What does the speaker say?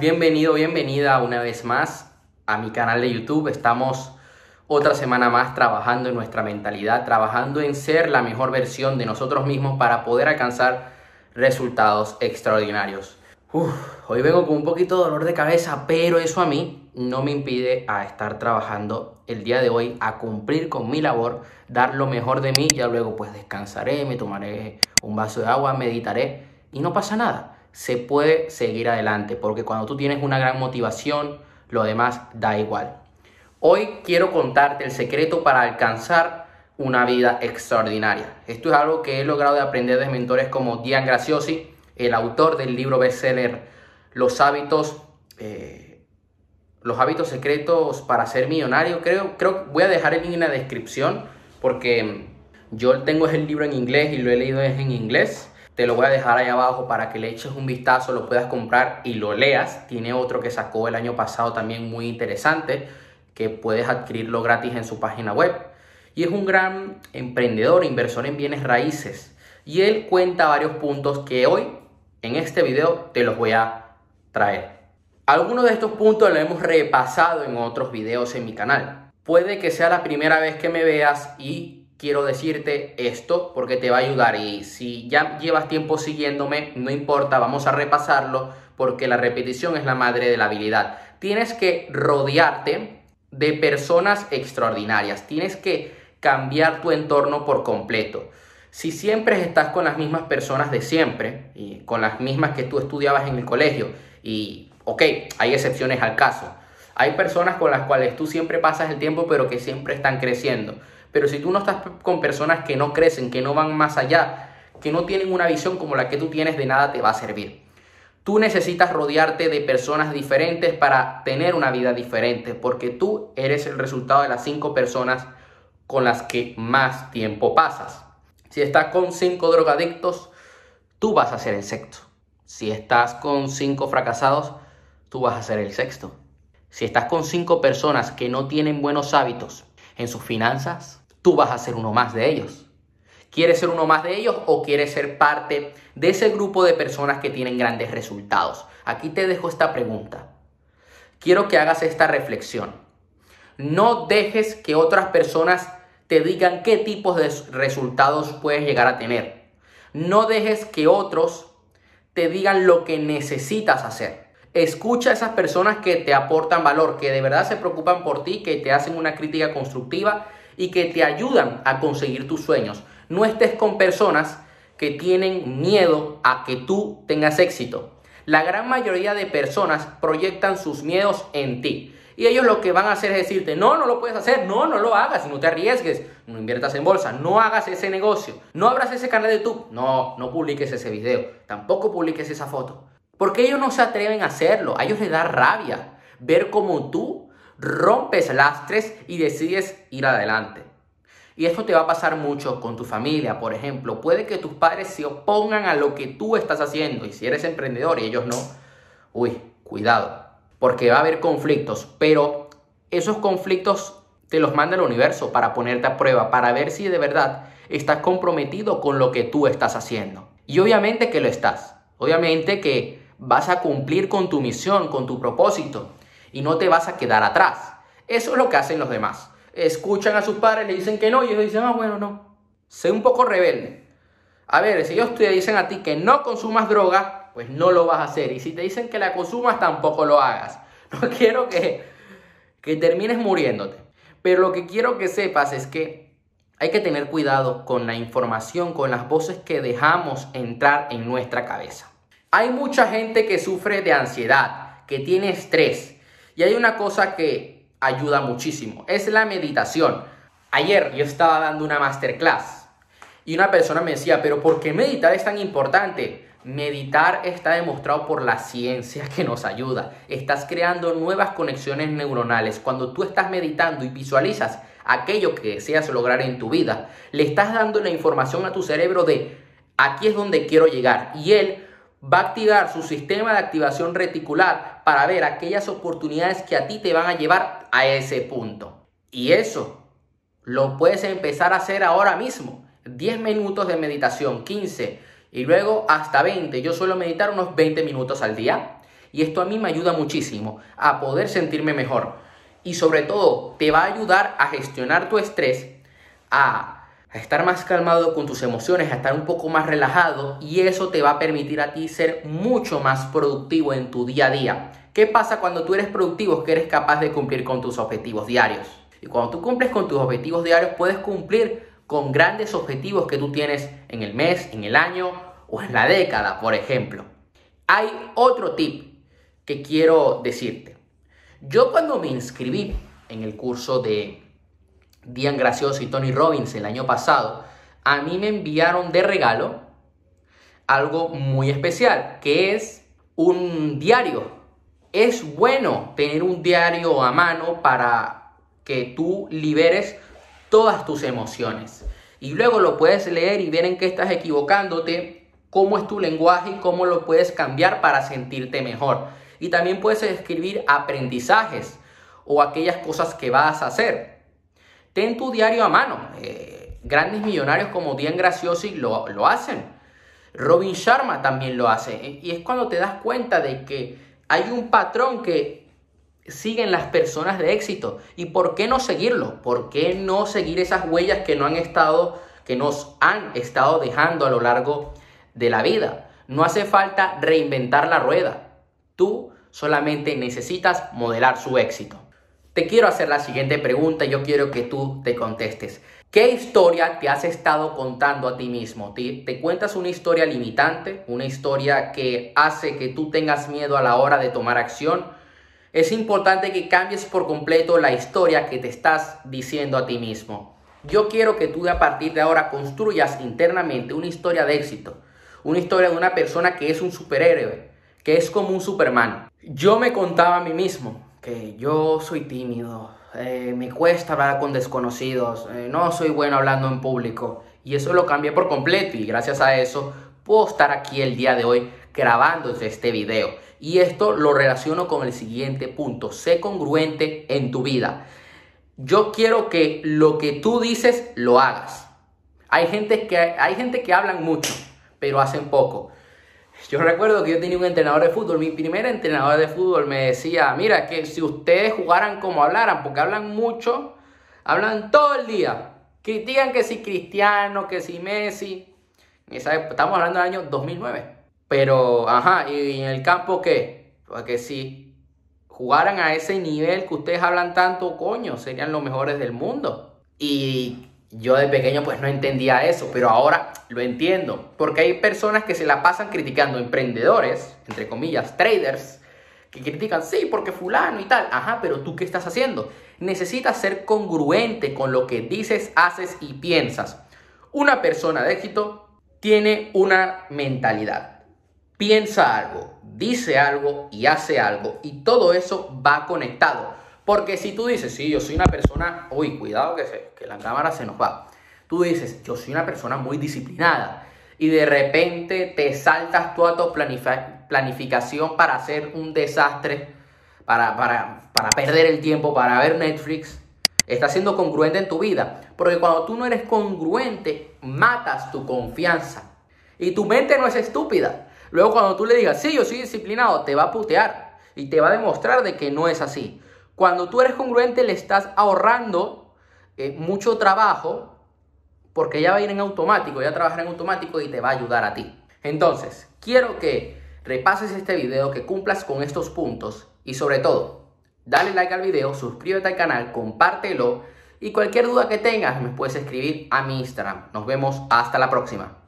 bienvenido, bienvenida una vez más a mi canal de YouTube. Estamos otra semana más trabajando en nuestra mentalidad, trabajando en ser la mejor versión de nosotros mismos para poder alcanzar resultados extraordinarios. hoy vengo con un poquito de dolor de cabeza, pero eso a mí no me impide a estar trabajando el día de hoy, a cumplir con mi labor, dar lo mejor de mí, ya luego pues descansaré, me tomaré un vaso de agua, meditaré y no pasa nada se puede seguir adelante, porque cuando tú tienes una gran motivación, lo demás da igual. Hoy quiero contarte el secreto para alcanzar una vida extraordinaria. Esto es algo que he logrado de aprender de mentores como Dian Graciosi, el autor del libro bestseller Los hábitos, eh, los hábitos secretos para ser millonario. Creo, creo, voy a dejar el link en la descripción porque yo tengo el libro en inglés y lo he leído en inglés. Te lo voy a dejar ahí abajo para que le eches un vistazo, lo puedas comprar y lo leas. Tiene otro que sacó el año pasado también muy interesante, que puedes adquirirlo gratis en su página web. Y es un gran emprendedor, inversor en bienes raíces. Y él cuenta varios puntos que hoy en este video te los voy a traer. Algunos de estos puntos los hemos repasado en otros videos en mi canal. Puede que sea la primera vez que me veas y quiero decirte esto porque te va a ayudar y si ya llevas tiempo siguiéndome, no importa, vamos a repasarlo porque la repetición es la madre de la habilidad. Tienes que rodearte de personas extraordinarias, tienes que cambiar tu entorno por completo. Si siempre estás con las mismas personas de siempre y con las mismas que tú estudiabas en el colegio y, ok, hay excepciones al caso. Hay personas con las cuales tú siempre pasas el tiempo pero que siempre están creciendo pero si tú no estás con personas que no crecen, que no van más allá, que no tienen una visión como la que tú tienes, de nada te va a servir. Tú necesitas rodearte de personas diferentes para tener una vida diferente, porque tú eres el resultado de las cinco personas con las que más tiempo pasas. Si estás con cinco drogadictos, tú vas a ser el sexto. Si estás con cinco fracasados, tú vas a ser el sexto. Si estás con cinco personas que no tienen buenos hábitos en sus finanzas, tú vas a ser uno más de ellos. ¿Quieres ser uno más de ellos o quieres ser parte de ese grupo de personas que tienen grandes resultados? Aquí te dejo esta pregunta. Quiero que hagas esta reflexión. No dejes que otras personas te digan qué tipos de resultados puedes llegar a tener. No dejes que otros te digan lo que necesitas hacer. Escucha a esas personas que te aportan valor, que de verdad se preocupan por ti, que te hacen una crítica constructiva y que te ayudan a conseguir tus sueños. No estés con personas que tienen miedo a que tú tengas éxito. La gran mayoría de personas proyectan sus miedos en ti. Y ellos lo que van a hacer es decirte, no, no lo puedes hacer, no, no lo hagas, no te arriesgues, no inviertas en bolsa, no hagas ese negocio, no abras ese canal de YouTube, no, no publiques ese video, tampoco publiques esa foto. Porque ellos no se atreven a hacerlo, a ellos les da rabia ver cómo tú rompes lastres y decides ir adelante. Y esto te va a pasar mucho con tu familia, por ejemplo. Puede que tus padres se opongan a lo que tú estás haciendo y si eres emprendedor y ellos no, uy, cuidado, porque va a haber conflictos, pero esos conflictos te los manda el universo para ponerte a prueba, para ver si de verdad estás comprometido con lo que tú estás haciendo. Y obviamente que lo estás. Obviamente que vas a cumplir con tu misión, con tu propósito y no te vas a quedar atrás. Eso es lo que hacen los demás. Escuchan a sus padres, le dicen que no y ellos dicen, ah, bueno, no. Sé un poco rebelde. A ver, si ellos te dicen a ti que no consumas droga, pues no lo vas a hacer. Y si te dicen que la consumas, tampoco lo hagas. No quiero que, que termines muriéndote. Pero lo que quiero que sepas es que hay que tener cuidado con la información, con las voces que dejamos entrar en nuestra cabeza. Hay mucha gente que sufre de ansiedad, que tiene estrés, y hay una cosa que ayuda muchísimo, es la meditación. Ayer yo estaba dando una masterclass y una persona me decía, pero ¿por qué meditar es tan importante? Meditar está demostrado por la ciencia que nos ayuda. Estás creando nuevas conexiones neuronales. Cuando tú estás meditando y visualizas aquello que deseas lograr en tu vida, le estás dando la información a tu cerebro de aquí es donde quiero llegar. Y él va a activar su sistema de activación reticular para ver aquellas oportunidades que a ti te van a llevar a ese punto. Y eso lo puedes empezar a hacer ahora mismo. 10 minutos de meditación, 15 y luego hasta 20. Yo suelo meditar unos 20 minutos al día. Y esto a mí me ayuda muchísimo a poder sentirme mejor. Y sobre todo, te va a ayudar a gestionar tu estrés, a a estar más calmado con tus emociones, a estar un poco más relajado y eso te va a permitir a ti ser mucho más productivo en tu día a día. ¿Qué pasa cuando tú eres productivo? Que eres capaz de cumplir con tus objetivos diarios. Y cuando tú cumples con tus objetivos diarios, puedes cumplir con grandes objetivos que tú tienes en el mes, en el año o en la década, por ejemplo. Hay otro tip que quiero decirte. Yo cuando me inscribí en el curso de Dian Gracioso y Tony Robbins el año pasado, a mí me enviaron de regalo algo muy especial, que es un diario. Es bueno tener un diario a mano para que tú liberes todas tus emociones. Y luego lo puedes leer y ver en qué estás equivocándote, cómo es tu lenguaje y cómo lo puedes cambiar para sentirte mejor. Y también puedes escribir aprendizajes o aquellas cosas que vas a hacer ten tu diario a mano. Eh, grandes millonarios como Dian Graciosi lo, lo hacen. Robin Sharma también lo hace. E, y es cuando te das cuenta de que hay un patrón que siguen las personas de éxito. ¿Y por qué no seguirlo? ¿Por qué no seguir esas huellas que no han estado, que nos han estado dejando a lo largo de la vida? No hace falta reinventar la rueda. Tú solamente necesitas modelar su éxito. Te quiero hacer la siguiente pregunta y yo quiero que tú te contestes. ¿Qué historia te has estado contando a ti mismo? ¿Te, ¿Te, cuentas una historia limitante? ¿Una historia que hace que tú tengas miedo a la hora de tomar acción? Es importante que cambies por completo la historia que te estás diciendo a ti mismo. Yo quiero que tú a partir de ahora construyas internamente una historia de éxito. Una historia de una persona que es un superhéroe, que es como un Superman. Yo me contaba a mí mismo, yo soy tímido, eh, me cuesta hablar con desconocidos, eh, no soy bueno hablando en público. Y eso lo cambié por completo y gracias a eso puedo estar aquí el día de hoy grabando este video. Y esto lo relaciono con el siguiente punto, sé congruente en tu vida. Yo quiero que lo que tú dices lo hagas. Hay gente que, hay gente que hablan mucho, pero hacen poco. Yo recuerdo que yo tenía un entrenador de fútbol, mi primer entrenador de fútbol me decía, mira, que si ustedes jugaran como hablaran, porque hablan mucho, hablan todo el día, critican que si Cristiano, que si Messi, estamos hablando del año 2009, pero, ajá, y en el campo, ¿qué? Porque si jugaran a ese nivel que ustedes hablan tanto, coño, serían los mejores del mundo. Y yo de pequeño pues no entendía eso, pero ahora lo entiendo, porque hay personas que se la pasan criticando emprendedores, entre comillas, traders, que critican, sí, porque fulano y tal, ajá, pero tú qué estás haciendo? Necesitas ser congruente con lo que dices, haces y piensas. Una persona de éxito tiene una mentalidad, piensa algo, dice algo y hace algo, y todo eso va conectado. Porque si tú dices, sí, yo soy una persona, uy, cuidado que, se, la cámara se nos va. Tú dices, yo soy una persona muy disciplinada y de repente te saltas toda tu planificación para hacer un desastre, para perder el tiempo, para ver Netflix. Estás siendo congruente en tu vida. Porque cuando tú no eres congruente, matas tu confianza. Y tu mente no es estúpida. Luego cuando tú le digas, sí, yo soy disciplinado, te va a putear. Y te va a demostrar de que no es así. Cuando tú eres congruente le estás ahorrando eh, mucho trabajo porque ya va a ir en automático, ya trabajar en automático y te va a ayudar a ti. Entonces, quiero que repases este video, que cumplas con estos puntos y sobre todo, dale like al video, suscríbete al canal, compártelo y cualquier duda que tengas me puedes escribir a mi Instagram. Nos vemos hasta la próxima.